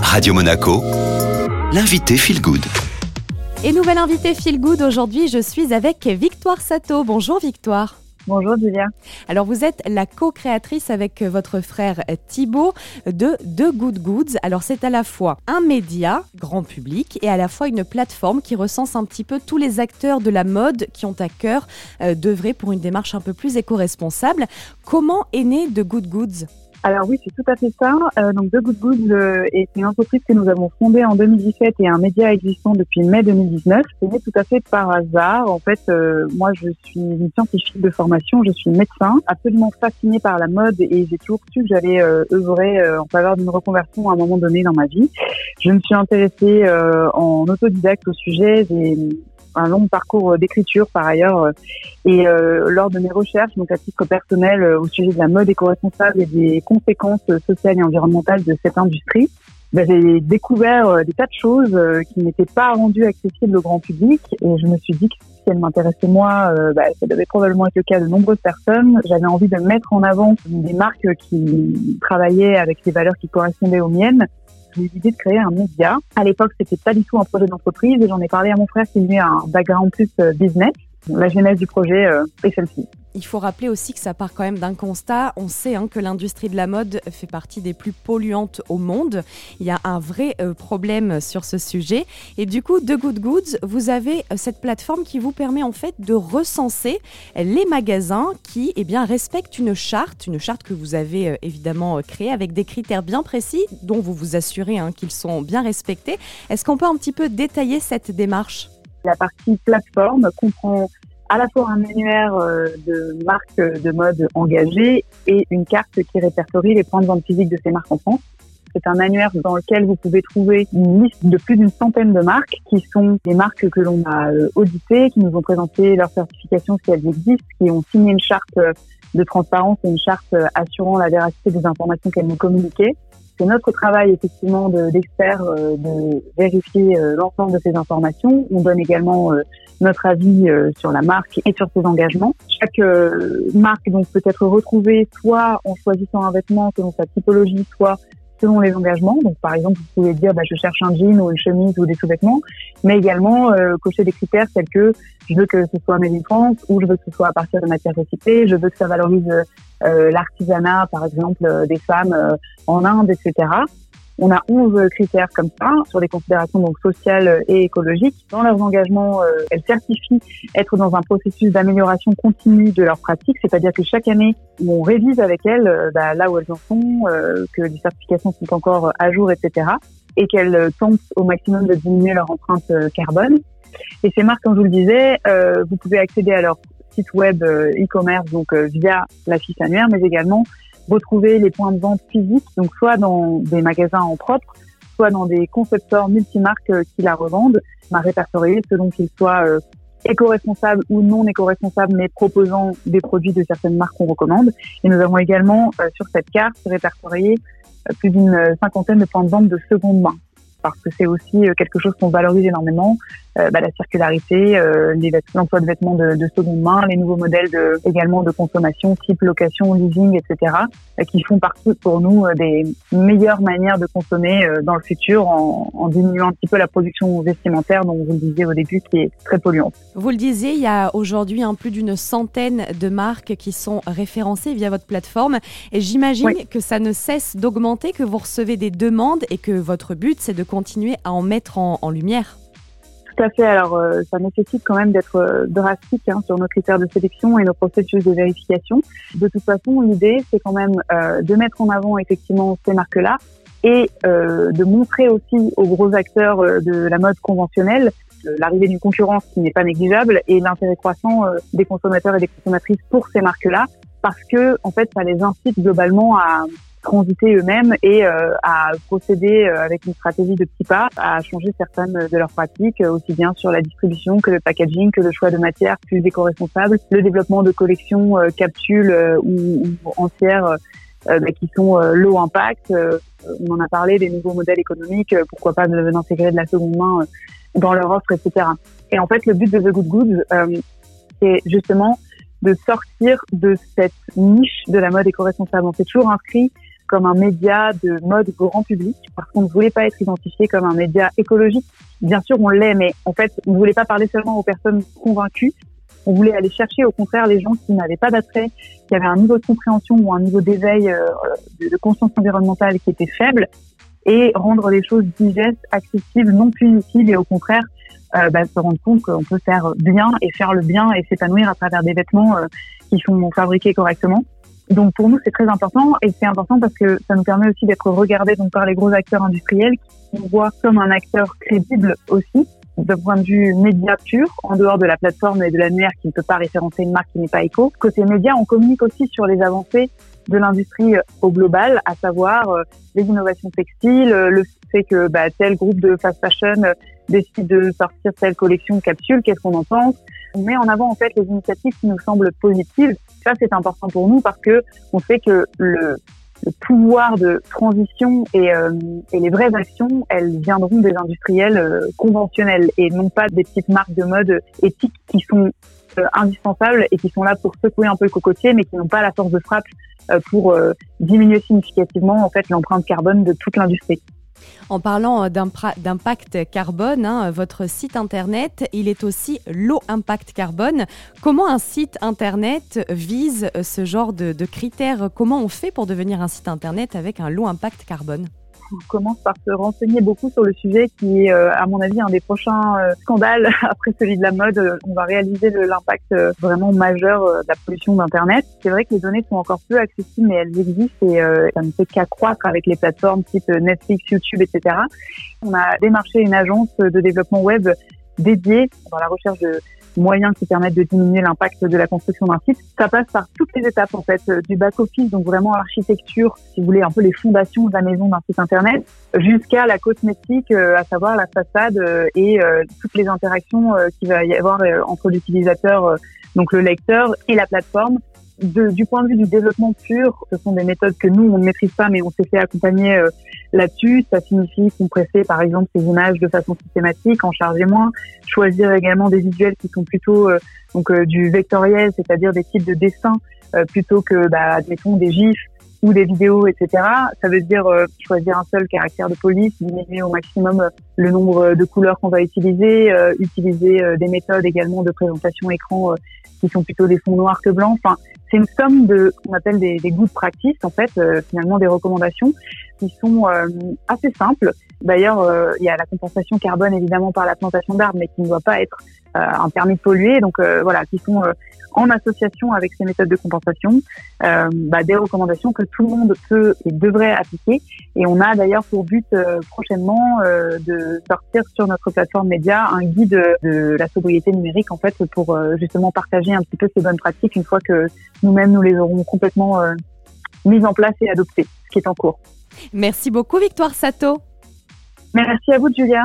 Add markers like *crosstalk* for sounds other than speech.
Radio Monaco, l'invité Feel Good. Et nouvelle invitée Feel Good, aujourd'hui je suis avec Victoire Sato. Bonjour Victoire. Bonjour Julia. Alors vous êtes la co-créatrice avec votre frère Thibaut de The Good Goods. Alors c'est à la fois un média grand public et à la fois une plateforme qui recense un petit peu tous les acteurs de la mode qui ont à cœur euh, d'œuvrer pour une démarche un peu plus éco-responsable. Comment est né The Good Goods? Alors oui, c'est tout à fait ça. Euh, donc The Good Goods euh, est une entreprise que nous avons fondée en 2017 et un média existant depuis mai 2019. C'est né tout à fait par hasard. En fait, euh, moi, je suis une scientifique de formation, je suis médecin, absolument fascinée par la mode et j'ai toujours su que j'allais euh, œuvrer en faveur d'une reconversion à un moment donné dans ma vie. Je me suis intéressée en autodidacte au sujet. J'ai un long parcours euh, d'écriture par ailleurs. Euh, et euh, lors de mes recherches, donc à titre personnel, au sujet de la mode éco-responsable et des conséquences sociales et environnementales de cette industrie, ben, j'ai découvert des tas de choses qui n'étaient pas rendues accessibles au grand public. Et je me suis dit que si elle m'intéressait moi, ben, ça devait probablement être le cas de nombreuses personnes. J'avais envie de mettre en avant des marques qui travaillaient avec des valeurs qui correspondaient aux miennes j'ai eu l'idée de créer un média. À l'époque, c'était pas du tout un projet d'entreprise et j'en ai parlé à mon frère qui est un background plus euh, business. La genèse du projet euh, est celle-ci. Il faut rappeler aussi que ça part quand même d'un constat. On sait hein, que l'industrie de la mode fait partie des plus polluantes au monde. Il y a un vrai euh, problème sur ce sujet. Et du coup, The Good Goods, vous avez euh, cette plateforme qui vous permet en fait de recenser les magasins qui eh bien, respectent une charte, une charte que vous avez évidemment créée avec des critères bien précis dont vous vous assurez hein, qu'ils sont bien respectés. Est-ce qu'on peut un petit peu détailler cette démarche? La partie plateforme comprend à la fois un annuaire euh, de marques de mode engagées et une carte qui répertorie les points de vente physiques de ces marques en France. C'est un annuaire dans lequel vous pouvez trouver une liste de plus d'une centaine de marques qui sont des marques que l'on a euh, auditées, qui nous ont présenté leur certification si elles existent, qui ont signé une charte euh, de transparence et une charte assurant la véracité des informations qu'elles nous communiquaient. C'est notre travail effectivement d'experts de, de, vérifier l'ensemble de ces informations. On donne également notre avis euh, sur la marque et sur ses engagements. Chaque euh, marque donc peut être retrouvée soit en choisissant un vêtement selon sa typologie, soit selon les engagements. Donc, par exemple, vous pouvez dire, bah, je cherche un jean ou une chemise ou des sous-vêtements, mais également euh, cocher des critères tels que je veux que ce soit made in France ou je veux que ce soit à partir de matières recyclées, je veux que ça valorise euh, l'artisanat, par exemple, des femmes en Inde, etc. On a 11 critères comme ça sur les considérations donc sociales et écologiques. Dans leurs engagements, euh, elles certifient être dans un processus d'amélioration continue de leurs pratiques, c'est-à-dire que chaque année, on révise avec elles euh, bah, là où elles en sont, euh, que les certifications sont encore à jour, etc. et qu'elles tentent au maximum de diminuer leur empreinte carbone. Et ces marques, comme je vous le disais, vous pouvez accéder à leur site web e-commerce donc via la fiche annuaire, mais également retrouver les points de vente physiques, donc soit dans des magasins en propre, soit dans des concepteurs multimarques euh, qui la revendent, m'a répertorié selon qu'ils soient euh, éco-responsables ou non éco-responsables, mais proposant des produits de certaines marques qu'on recommande. Et nous avons également euh, sur cette carte répertorié plus d'une cinquantaine de points de vente de seconde main parce que c'est aussi quelque chose qu'on valorise énormément. Euh, bah, la circularité, euh, l'emploi de vêtements de, de, seconde main, les nouveaux modèles de, également de consommation, type location, leasing, etc., euh, qui font partie pour nous des meilleures manières de consommer dans le futur en, en, diminuant un petit peu la production vestimentaire, dont vous le disiez au début, qui est très polluante. Vous le disiez, il y a aujourd'hui un plus d'une centaine de marques qui sont référencées via votre plateforme, et j'imagine que ça ne cesse d'augmenter, que vous recevez des demandes et que votre but, c'est de continuer à en mettre en, lumière. Tout à fait. Alors, euh, ça nécessite quand même d'être euh, drastique hein, sur nos critères de sélection et nos processus de vérification. De toute façon, l'idée, c'est quand même euh, de mettre en avant effectivement ces marques-là et de montrer aussi aux gros acteurs de la mode conventionnelle l'arrivée d'une concurrence qui n'est pas négligeable et l'intérêt croissant des consommateurs et des consommatrices pour ces marques-là parce que en fait ça les incite globalement à transiter eux-mêmes et euh, à procéder euh, avec une stratégie de petits pas à changer certaines de leurs pratiques, euh, aussi bien sur la distribution que le packaging, que le choix de matières plus éco-responsables, le développement de collections capsules ou, entières bah, qui sont low impact. on en a parlé des nouveaux modèles économiques, pourquoi pas d'intégrer de la seconde main dans leur offre, etc. Et en fait, le but de The Good Goods, c'est justement de sortir de cette niche de la mode éco-responsable. On s'est toujours inscrit comme un média de mode grand public parce qu'on ne voulait pas être identifié comme un média écologique. Bien sûr, on l'est, mais en fait, on ne voulait pas parler seulement aux personnes convaincues. On voulait aller chercher au contraire les gens qui n'avaient pas d'attrait, qui avaient un niveau de compréhension ou un niveau d'éveil euh, de conscience environnementale qui était faible et rendre les choses digestes, accessibles, non punitives et au contraire euh, bah, se rendre compte qu'on peut faire bien et faire le bien et s'épanouir à travers des vêtements euh, qui sont fabriqués correctement. Donc pour nous c'est très important et c'est important parce que ça nous permet aussi d'être regardés donc par les gros acteurs industriels qui nous voient comme un acteur crédible aussi d'un point de vue média pur, en dehors de la plateforme et de l'annuaire qui ne peut pas référencer une marque qui n'est pas éco. Côté média, on communique aussi sur les avancées de l'industrie au global, à savoir euh, les innovations textiles, euh, le fait que bah, tel groupe de fast fashion euh, décide de sortir telle collection de capsules, qu'est-ce qu'on en pense? On met en avant en fait les initiatives qui nous semblent positives. Ça c'est important pour nous parce que on sait que le, le pouvoir de transition et, et, les vraies actions, elles viendront des industriels conventionnels et non pas des petites marques de mode éthiques qui sont indispensables et qui sont là pour secouer un peu le cocotier, mais qui n'ont pas la force de frappe euh, pour euh, diminuer significativement en fait l'empreinte carbone de toute l'industrie. En parlant d'impact carbone, hein, votre site internet, il est aussi low impact carbone. Comment un site internet vise ce genre de, critères? Comment on fait pour devenir un site internet avec un low impact carbone? on commence par se renseigner beaucoup sur le sujet qui est, euh, à mon avis, un des prochains euh, scandales *laughs* après celui de la mode. On va réaliser l'impact euh, vraiment majeur de la pollution d'Internet. C'est vrai que les données sont encore peu accessibles, mais elles existent et ça ne fait qu'accroître avec les plateformes type Netflix, YouTube, etc. On a démarché une agence de développement web dédiée dans la recherche de moyens qui permettent de diminuer l'impact de la construction d'un site. Ça passe par toutes les étapes en fait, euh, du back office, donc vraiment l'architecture, si vous voulez, un peu les fondations de la maison d'un site internet, jusqu'à la cosmétique, euh, à savoir la façade euh, et toutes les interactions qu'il va y avoir entre l'utilisateur, donc le lecteur et la plateforme de, du point de vue du développement pur, ce sont des méthodes que nous, on ne maîtrise pas, mais on s'est fait accompagner euh, là-dessus. Ça signifie compresser, par exemple, ces images de façon systématique, en charger moins, choisir également des visuels qui sont plutôt euh, donc euh, du vectoriel, c'est-à-dire des types de dessins, plutôt que, bah, admettons, des gifs ou des vidéos, etc. Ça veut dire choisir un seul caractère de police, diminuer au maximum le nombre de couleurs qu'on va utiliser, utiliser des méthodes également de présentation écran qui sont plutôt des fonds noirs que blancs. Enfin, c'est une somme de qu'on appelle des, des good practices, en fait, euh, finalement des recommandations qui sont euh, assez simples. D'ailleurs, euh, il y a la compensation carbone évidemment par la plantation d'arbres, mais qui ne doit pas être un permis de polluer. Donc voilà, qui sont en association avec ces méthodes de compensation, euh, bah, des recommandations que tout le monde peut et devrait appliquer. Et on a d'ailleurs pour but euh, prochainement euh, de sortir sur notre plateforme média un guide de la sobriété numérique en fait pour justement partager un petit peu ces bonnes pratiques une fois que nous-mêmes nous les aurons complètement mises en place et adoptées, ce qui est en cours. Merci beaucoup Victoire Sato. Merci à vous Julia.